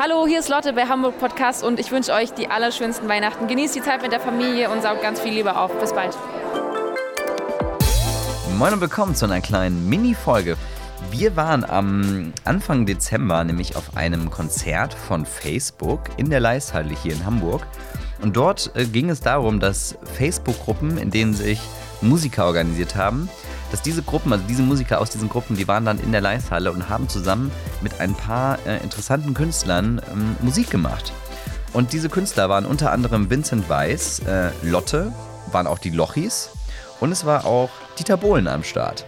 Hallo, hier ist Lotte bei Hamburg Podcast und ich wünsche euch die allerschönsten Weihnachten. Genießt die Zeit mit der Familie und saugt ganz viel Liebe auf. Bis bald. Moin und willkommen zu einer kleinen Mini-Folge. Wir waren am Anfang Dezember nämlich auf einem Konzert von Facebook in der Leishalle hier in Hamburg. Und dort äh, ging es darum, dass Facebook-Gruppen, in denen sich Musiker organisiert haben, dass diese Gruppen, also diese Musiker aus diesen Gruppen, die waren dann in der Leishalle und haben zusammen mit ein paar äh, interessanten Künstlern ähm, Musik gemacht. Und diese Künstler waren unter anderem Vincent Weiss, äh, Lotte, waren auch die Lochis und es war auch Dieter Bohlen am Start.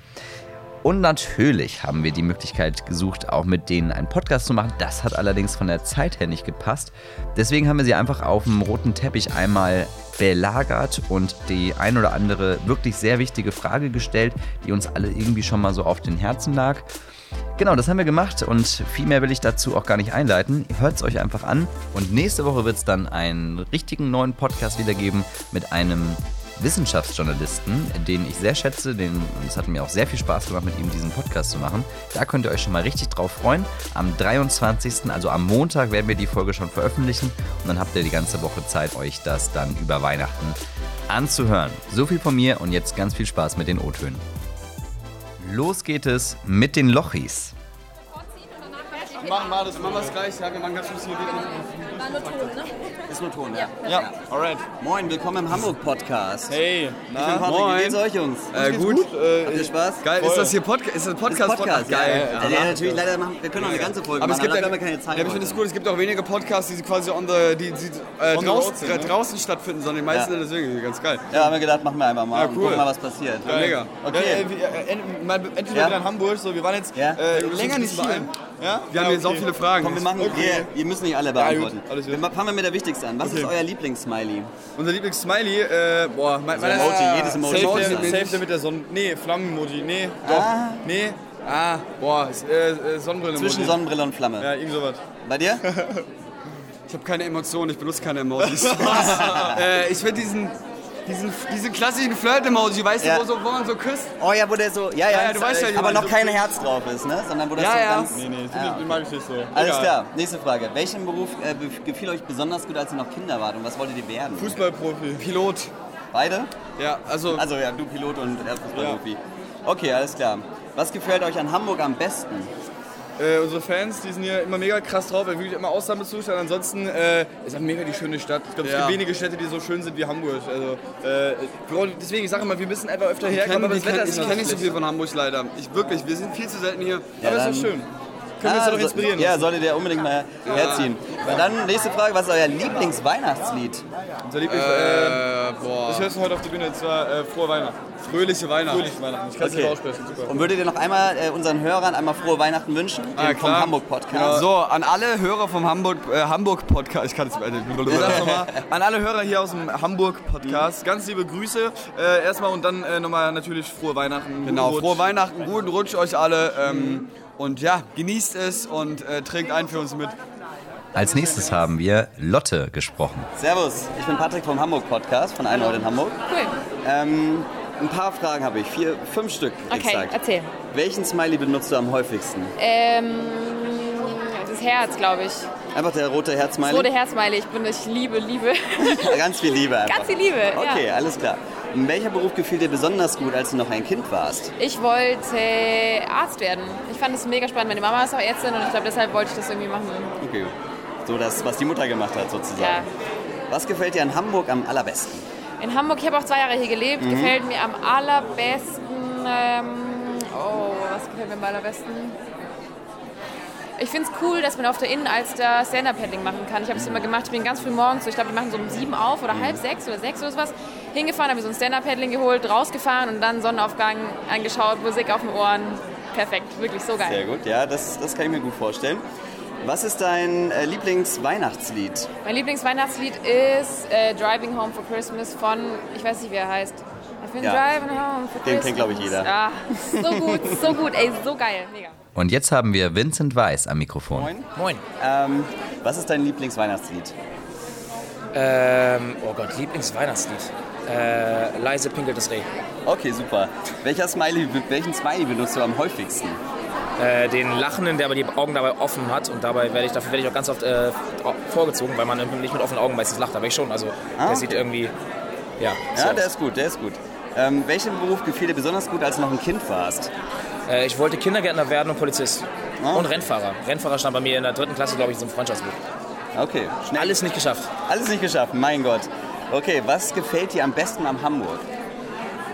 Und natürlich haben wir die Möglichkeit gesucht, auch mit denen einen Podcast zu machen. Das hat allerdings von der Zeit her nicht gepasst. Deswegen haben wir sie einfach auf dem roten Teppich einmal belagert und die ein oder andere wirklich sehr wichtige Frage gestellt, die uns alle irgendwie schon mal so auf den Herzen lag. Genau, das haben wir gemacht und viel mehr will ich dazu auch gar nicht einleiten. Hört es euch einfach an und nächste Woche wird es dann einen richtigen neuen Podcast wieder geben mit einem Wissenschaftsjournalisten, den ich sehr schätze. Den, es hat mir auch sehr viel Spaß gemacht, mit ihm diesen Podcast zu machen. Da könnt ihr euch schon mal richtig drauf freuen. Am 23., also am Montag, werden wir die Folge schon veröffentlichen und dann habt ihr die ganze Woche Zeit, euch das dann über Weihnachten anzuhören. So viel von mir und jetzt ganz viel Spaß mit den O-Tönen. Los geht es mit den Lochis. Machen wir das, machen wir das gleich. Ja, wir machen ganz kurz hier wieder. War nur Ton, ne? Ist nur Ton, ja. Ja, alright. Moin, willkommen im Hamburg-Podcast. Hey, Ich bin na, Patrick, wie geht's euch, Jungs? Äh, gut. Äh, Habt ihr Spaß? geil, ist das hier Podcast? Ist das Podcast? Ist Podcast, Geil. ja. Ja, natürlich, leider machen, wir können auch eine ganze Folge Aber es machen, gibt aber ja, ja keine Zeit. Ja, ich finde es gut, es gibt auch wenige Podcasts, die quasi on the, die, die äh, On the draußen, road sind, ne? draußen stattfinden, sondern die meisten Ja. deswegen ganz geil. Ja, haben wir gedacht, machen wir einfach mal Ja, cool. gucken mal, was passiert. Ja, mega. Okay. Ja, äh, äh, mal, Ja. mal wieder in Hamburg. So, wir waren jetzt Ja. äh, länger nicht hier. Ja? Wir haben hier so viele Fragen. Komm, wir machen, Okay. wir, ihr müsst nicht alle beantworten. gut, alles gut. wir ma- fangen wir mit der wichtigsten an. Was Okay. ist euer Lieblingssmiley? Unser Lieblings-Smiley, äh, boah, mein, mein Emoji, jedes Emoji. Safe, der, safe der mit der Sonne. Nee, Flammen-Emoji. Nee, doch. Ah. Nee. Ah, boah, äh, äh, Sonnenbrille-Emoji. Zwischen Sonnenbrille und Flamme. Ja, irgend sowas. Bei dir? Ich habe keine Emotionen, ich benutze keine Emojis. äh, ich finde diesen, diesen, diesen klassischen Flirt-Emoji, weißt Ja. du, wo, so, wo man so küsst? Oh ja, wo der so, ja, ja, Ja, ja, du weißt ja, aber noch so- kein Herz drauf ist, ne? Sondern wo das Ja, so ja. ganz... Nee, nee, Den, den mag ich nicht so. Alles Egal. klar, nächste Frage. Welchen Beruf äh, gefiel euch besonders gut, als ihr noch Kinder wart und was wolltet ihr werden? Fußballprofi. Pilot. Beide? Ja, also, Also ja, du Pilot und er Fußballprofi. Okay, alles klar. Was gefällt euch an Hamburg am besten? Äh, unsere Fans, die sind hier immer mega krass drauf, weil wirklich immer Ausnahmezustand. Ansonsten äh, ist halt mega die schöne Stadt. Ich glaube, es Ja. gibt wenige Städte, die so schön sind wie Hamburg. Also, äh, wir- deswegen, ich sage immer, wir müssen einfach öfter herkommen, aber ich das Wetter kenn- ist ich Ich kenn kenne nicht so viel von Hamburg leider. Ich wirklich, wir sind viel zu selten hier. Ja, aber dann- ist doch schön. Können wir uns Ah, doch so- inspirieren Ja, lassen. solltet ihr unbedingt mal herziehen. Und dann nächste Frage, was ist euer Lieblingsweihnachtslied? Unser Lieblings... Äh, boah. Das hörst du heute auf der Bühne, und zwar äh, Frohe Weihnachten. Fröhliche Weihnachten. Fröhliche Weihnachten. Ich kann es Okay. nicht aussprechen, super. Und würdet ihr noch einmal äh, unseren Hörern einmal frohe Weihnachten wünschen? Ah, Dem- vom klar. Hamburg Podcast. So, an alle Hörer vom Hamburg, äh, Hamburg Podcast, ich kann es äh, sag's nochmal. An alle Hörer hier aus dem Hamburg Podcast, ganz liebe Grüße äh, erstmal und dann äh, nochmal natürlich frohe Weihnachten. Genau, frohe Weihnachten, guten Rutsch euch alle ähm, und ja, genießt es und äh, trinkt ein für uns mit. Als nächstes haben wir Lotte gesprochen. Servus, ich bin Patrick vom Hamburg Podcast, von Einhold in Hamburg. Cool. Ähm, ein paar Fragen habe ich, vier, fünf Stück Okay, exakt. erzähl. Welchen Smiley benutzt du am häufigsten? Ähm, das Herz, glaube ich. Einfach der rote Das Herz-Smiley? rote Herzmeile. Ich bin, ich liebe, liebe. Ganz viel Liebe einfach. Ganz viel Liebe, Okay, ja. alles klar. Und welcher Beruf gefiel dir besonders gut, als du noch ein Kind warst? Ich wollte Arzt werden. Ich fand es mega spannend. Meine Mama ist auch Ärztin und ich glaube, deshalb wollte ich das irgendwie machen. Okay. So das, was die Mutter gemacht hat sozusagen. Ja. Was gefällt dir an Hamburg am allerbesten? In Hamburg, ich habe auch zwei Jahre hier gelebt, Mhm. gefällt mir am allerbesten. Ähm, oh, was gefällt mir am allerbesten? Ich finde es cool, dass man auf der Innenalster Stand-Up-Paddling machen kann. Ich habe es immer gemacht, ich bin ganz früh morgens, so, ich glaube, die machen so um sieben auf oder halb sechs oder sechs oder sowas. Hingefahren, habe mir so ein Stand-Up-Paddling geholt, rausgefahren und dann Sonnenaufgang angeschaut, Musik auf den Ohren. Perfekt, wirklich so geil. Sehr gut, ja, das, das kann ich mir gut vorstellen. Was ist dein äh, Lieblingsweihnachtslied? Mein Lieblingsweihnachtslied ist äh, Driving Home for Christmas von, ich weiß nicht, wie er heißt. Ich bin Ja. driving home for Den Christmas. kennt, glaub ich, jeder. Ah, so gut, so gut, ey, so geil, mega. Und jetzt haben wir Vincent Weiss am Mikrofon. Moin. Moin. Ähm, was ist dein Lieblingsweihnachtslied? Ähm, oh Gott, Lieblingsweihnachtslied. Äh, leise pinkelt das Reh. Okay, super. Welcher Smiley, welchen Smiley benutzt du am häufigsten? äh, den Lachenden, der aber die Augen dabei offen hat. Und dabei werde ich, dafür werde ich auch ganz oft äh, vorgezogen, weil man nicht mit offenen Augen meistens lacht. Aber ich schon. Also Ah, der sieht irgendwie. Ja, so Ja, aus. der ist gut, der ist gut. Ähm, welchen Beruf gefiel dir besonders gut, als du noch ein Kind warst? Äh, ich wollte Kindergärtner werden und Polizist. Ah. Und Rennfahrer. Rennfahrer stand bei mir in der dritten Klasse, glaube ich, in so einem Freundschaftsbuch. Okay, schnell. Alles nicht geschafft. Alles nicht geschafft, mein Gott. Okay, was gefällt dir am besten am Hamburg?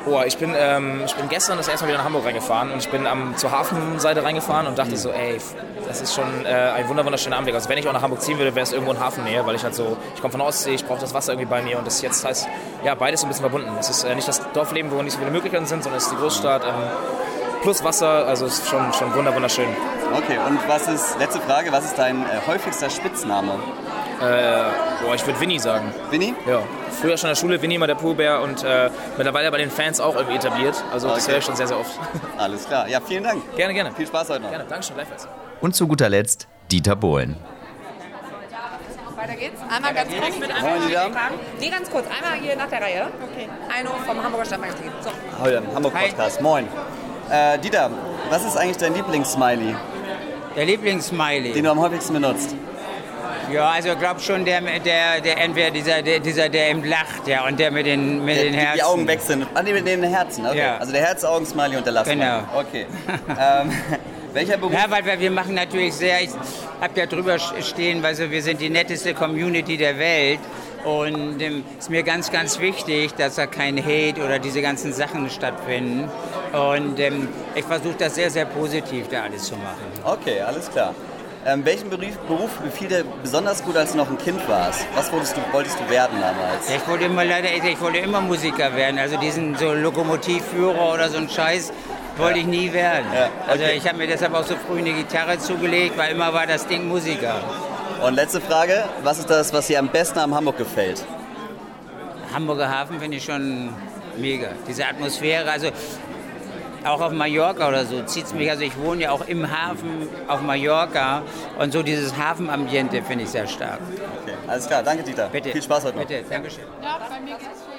Oh, ich bin, ähm, ich bin gestern das erste Mal wieder nach Hamburg reingefahren und ich bin am, zur Hafenseite reingefahren und dachte so, ey, das ist schon äh, ein wunder wunderschöner Anblick. Also wenn ich auch nach Hamburg ziehen würde, wäre es irgendwo in Hafennähe, weil ich halt so, ich komme von der Ostsee, ich brauche das Wasser irgendwie bei mir und das jetzt heißt, ja, beides so ein bisschen verbunden. Es ist äh, nicht das Dorfleben, wo nicht so viele Möglichkeiten sind, sondern es ist die Großstadt ähm, plus Wasser, also es ist schon, schon wunder wunderschön. Okay, und was ist, letzte Frage, was ist dein äh, häufigster Spitzname? Boah, ich würde Winnie sagen. Winnie? Ja, früher schon in der Schule, Winnie mal der Poohbär und äh, mittlerweile bei den Fans auch irgendwie etabliert. Also das Okay. höre ich schon sehr, sehr oft. Alles klar. Ja, vielen Dank. gerne, gerne. Viel Spaß heute noch. Gerne, Dankeschön, gleichfalls. Und zu guter Letzt Dieter Bohlen. Weiter geht's. Einmal ganz kurz. Moin, Dieter. Nee, ganz kurz. Einmal hier nach der Reihe. Okay. Eine vom Hamburger Stadtmagazin. So. Heute im Hamburg-Podcast. Moin. Äh, Dieter, was ist eigentlich dein Lieblingssmiley, Der Lieblingssmiley. den du am häufigsten benutzt? Ja, also ich glaube schon der, der, der entweder dieser, der, dieser, der eben lacht, ja, und der mit den, mit Der, den Herzen. die Augen sind. Ah, nee, mit den Herzen. Okay. Ja. Also der Herz-Augen-Smiley und der Lachsmiley. Genau. Okay. ähm, welcher Beruf? Ja, weil wir, wir machen natürlich sehr, ich habe ja drüber stehen, weil so, wir sind die netteste Community der Welt. Und es ähm, ist mir ganz, ganz wichtig, dass da kein Hate oder diese ganzen Sachen stattfinden. Und ähm, ich versuche das sehr, sehr positiv da alles zu machen. Okay, alles klar. Ähm, welchen Beruf, Beruf gefiel dir besonders gut, als du noch ein Kind warst? Was wolltest du, wolltest du werden damals? Ja, Ich wollte immer leider, ich wollte immer Musiker werden. Also diesen so Lokomotivführer oder so ein Scheiß wollte ich nie werden. Ja, Also okay. ich habe mir deshalb auch so früh eine Gitarre zugelegt, weil immer war das Ding Musiker. Und letzte Frage, was ist das, was dir am besten am Hamburg gefällt? Hamburger Hafen finde ich schon mega. Diese Atmosphäre, also auch auf Mallorca oder so zieht es mich. Also ich wohne ja auch im Hafen auf Mallorca und so dieses Hafenambiente finde ich sehr stark. Okay, alles klar, danke Dieter. Bitte. Viel Spaß heute noch. Bitte, Dankeschön. Ja, bei mir geht's